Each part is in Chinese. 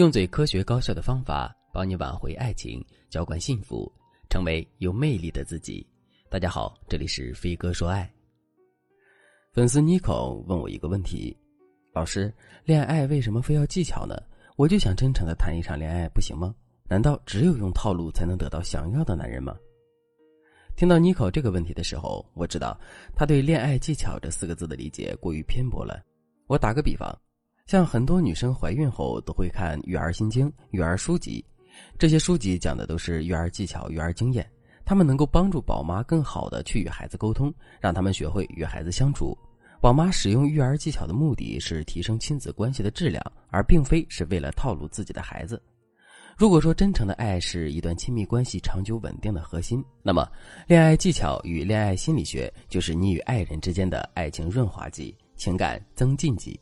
用最科学高效的方法帮你挽回爱情，浇灌幸福，成为有魅力的自己。大家好，这里是飞哥说爱。粉丝妮可问我一个问题：老师，恋爱为什么非要技巧呢？我就想真诚的谈一场恋爱，不行吗？难道只有用套路才能得到想要的男人吗？听到妮可这个问题的时候，我知道他对“恋爱技巧”这四个字的理解过于偏颇了。我打个比方。像很多女生怀孕后都会看育儿心经、育儿书籍，这些书籍讲的都是育儿技巧、育儿经验，他们能够帮助宝妈更好的去与孩子沟通，让他们学会与孩子相处。宝妈使用育儿技巧的目的是提升亲子关系的质量，而并非是为了套路自己的孩子。如果说真诚的爱是一段亲密关系长久稳定的核心，那么恋爱技巧与恋爱心理学就是你与爱人之间的爱情润滑剂、情感增进剂。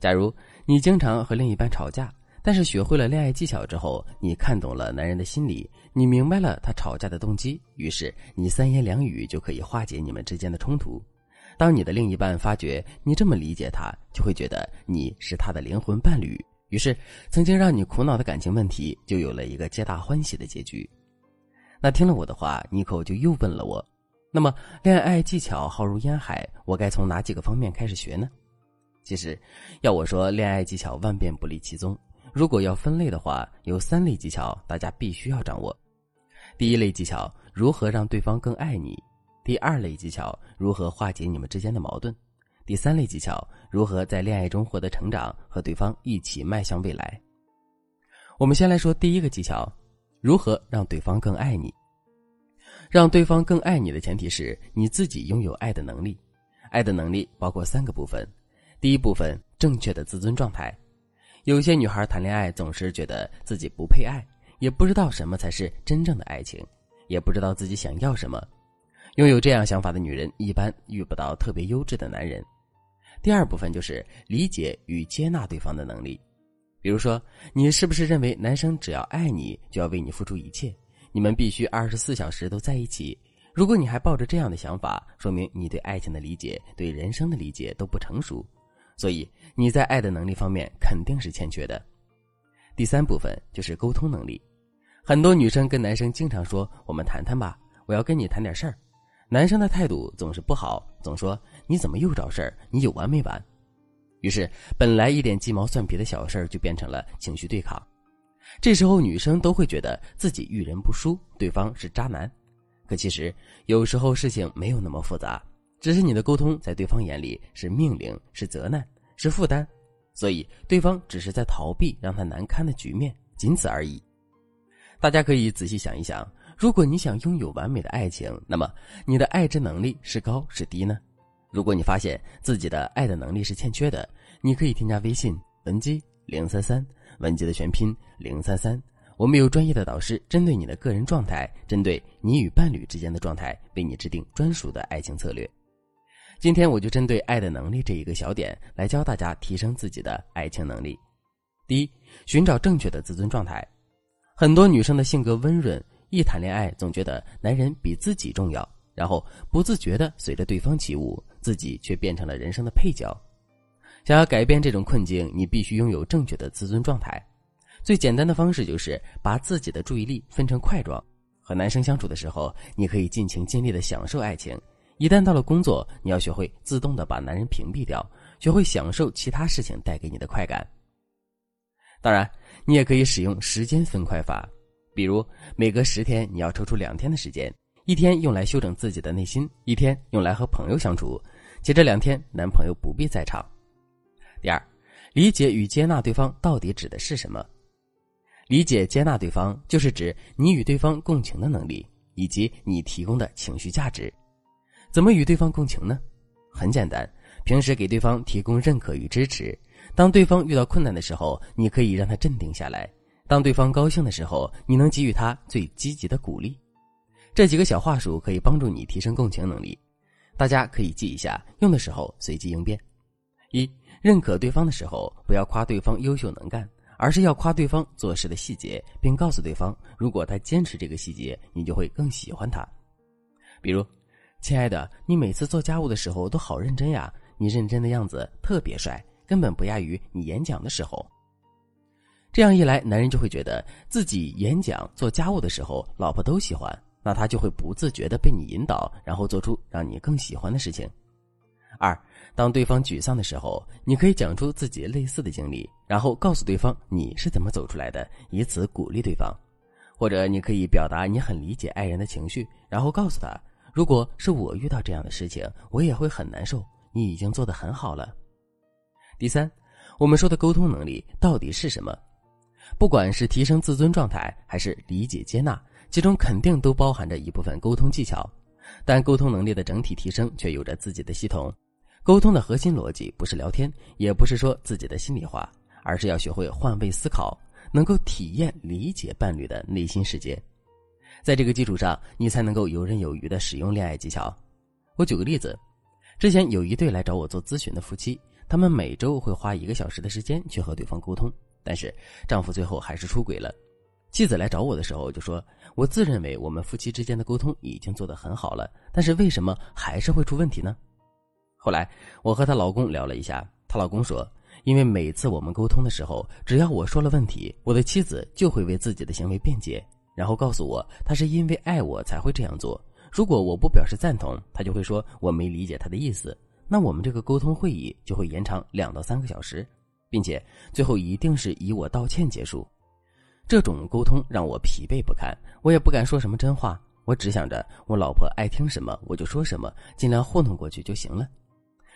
假如你经常和另一半吵架，但是学会了恋爱技巧之后，你看懂了男人的心理，你明白了他吵架的动机，于是你三言两语就可以化解你们之间的冲突。当你的另一半发觉你这么理解他，就会觉得你是他的灵魂伴侣，于是曾经让你苦恼的感情问题就有了一个皆大欢喜的结局。那听了我的话，妮蔻就又问了我：那么恋爱技巧浩如烟海，我该从哪几个方面开始学呢？其实，要我说，恋爱技巧万变不离其宗。如果要分类的话，有三类技巧大家必须要掌握。第一类技巧，如何让对方更爱你；第二类技巧，如何化解你们之间的矛盾；第三类技巧，如何在恋爱中获得成长，和对方一起迈向未来。我们先来说第一个技巧，如何让对方更爱你。让对方更爱你的前提是你自己拥有爱的能力。爱的能力包括三个部分。第一部分，正确的自尊状态。有些女孩谈恋爱总是觉得自己不配爱，也不知道什么才是真正的爱情，也不知道自己想要什么。拥有这样想法的女人，一般遇不到特别优质的男人。第二部分就是理解与接纳对方的能力。比如说，你是不是认为男生只要爱你就要为你付出一切，你们必须二十四小时都在一起？如果你还抱着这样的想法，说明你对爱情的理解、对人生的理解都不成熟。所以你在爱的能力方面肯定是欠缺的。第三部分就是沟通能力，很多女生跟男生经常说：“我们谈谈吧，我要跟你谈点事儿。”男生的态度总是不好，总说：“你怎么又找事儿？你有完没完？”于是本来一点鸡毛蒜皮的小事儿就变成了情绪对抗。这时候女生都会觉得自己遇人不淑，对方是渣男。可其实有时候事情没有那么复杂。只是你的沟通在对方眼里是命令，是责难，是负担，所以对方只是在逃避让他难堪的局面，仅此而已。大家可以仔细想一想，如果你想拥有完美的爱情，那么你的爱之能力是高是低呢？如果你发现自己的爱的能力是欠缺的，你可以添加微信文姬零三三，文姬的全拼零三三，我们有专业的导师针对你的个人状态，针对你与伴侣之间的状态，为你制定专属的爱情策略。今天我就针对爱的能力这一个小点来教大家提升自己的爱情能力。第一，寻找正确的自尊状态。很多女生的性格温润，一谈恋爱总觉得男人比自己重要，然后不自觉的随着对方起舞，自己却变成了人生的配角。想要改变这种困境，你必须拥有正确的自尊状态。最简单的方式就是把自己的注意力分成块状。和男生相处的时候，你可以尽情尽力的享受爱情。一旦到了工作，你要学会自动的把男人屏蔽掉，学会享受其他事情带给你的快感。当然，你也可以使用时间分块法，比如每隔十天你要抽出两天的时间，一天用来修整自己的内心，一天用来和朋友相处，且这两天男朋友不必在场。第二，理解与接纳对方到底指的是什么？理解接纳对方，就是指你与对方共情的能力，以及你提供的情绪价值。怎么与对方共情呢？很简单，平时给对方提供认可与支持。当对方遇到困难的时候，你可以让他镇定下来；当对方高兴的时候，你能给予他最积极的鼓励。这几个小话术可以帮助你提升共情能力，大家可以记一下，用的时候随机应变。一、认可对方的时候，不要夸对方优秀能干，而是要夸对方做事的细节，并告诉对方，如果他坚持这个细节，你就会更喜欢他。比如。亲爱的，你每次做家务的时候都好认真呀！你认真的样子特别帅，根本不亚于你演讲的时候。这样一来，男人就会觉得自己演讲、做家务的时候，老婆都喜欢，那他就会不自觉的被你引导，然后做出让你更喜欢的事情。二，当对方沮丧的时候，你可以讲出自己类似的经历，然后告诉对方你是怎么走出来的，以此鼓励对方。或者你可以表达你很理解爱人的情绪，然后告诉他，如果是我遇到这样的事情，我也会很难受。你已经做得很好了。第三，我们说的沟通能力到底是什么？不管是提升自尊状态，还是理解接纳，其中肯定都包含着一部分沟通技巧。但沟通能力的整体提升却有着自己的系统。沟通的核心逻辑不是聊天，也不是说自己的心里话，而是要学会换位思考，能够体验理解伴侣的内心世界。在这个基础上，你才能够游刃有余的使用恋爱技巧。我举个例子，之前有一对来找我做咨询的夫妻，他们每周会花一个小时的时间去和对方沟通，但是丈夫最后还是出轨了。妻子来找我的时候就说：“我自认为我们夫妻之间的沟通已经做得很好了，但是为什么还是会出问题呢？”后来我和她老公聊了一下，她老公说：“因为每次我们沟通的时候，只要我说了问题，我的妻子就会为自己的行为辩解，然后告诉我他是因为爱我才会这样做。如果我不表示赞同，他就会说我没理解他的意思。那我们这个沟通会议就会延长两到三个小时，并且最后一定是以我道歉结束。这种沟通让我疲惫不堪，我也不敢说什么真话，我只想着我老婆爱听什么我就说什么，尽量糊弄过去就行了。”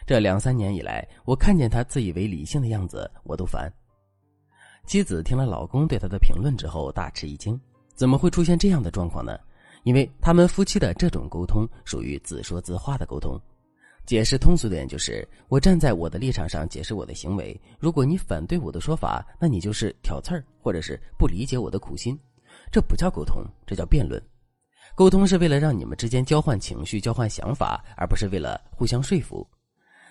这两三年以来，我看见他自以为理性的样子，我都烦。妻子听了老公对她的评论之后，大吃一惊：怎么会出现这样的状况呢？因为他们夫妻的这种沟通属于自说自话的沟通。解释通俗点就是：我站在我的立场上解释我的行为，如果你反对我的说法，那你就是挑刺儿，或者是不理解我的苦心。这不叫沟通，这叫辩论。沟通是为了让你们之间交换情绪、交换想法，而不是为了互相说服。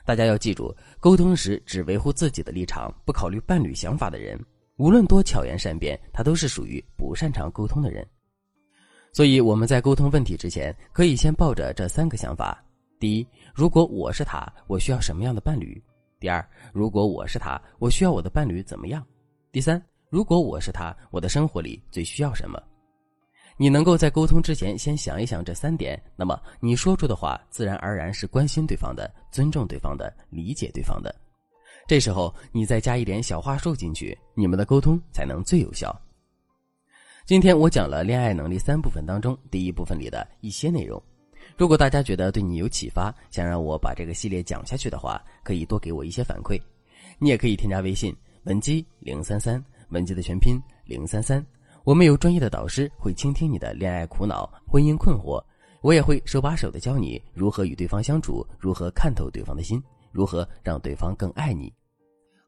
大家要记住，沟通时只维护自己的立场，不考虑伴侣想法的人，无论多巧言善辩，他都是属于不擅长沟通的人。所以我们在沟通问题之前，可以先抱着这三个想法：第一，如果我是他，我需要什么样的伴侣；第二，如果我是他，我需要我的伴侣怎么样；第三，如果我是他，我的生活里最需要什么。你能够在沟通之前先想一想这三点，那么你说出的话自然而然是关心对方的、尊重对方的、理解对方的。这时候你再加一点小话术进去，你们的沟通才能最有效。今天我讲了恋爱能力三部分当中第一部分里的一些内容。如果大家觉得对你有启发，想让我把这个系列讲下去的话，可以多给我一些反馈。你也可以添加微信文姬零三三，文姬的全拼零三三。我们有专业的导师会倾听你的恋爱苦恼、婚姻困惑，我也会手把手的教你如何与对方相处，如何看透对方的心，如何让对方更爱你。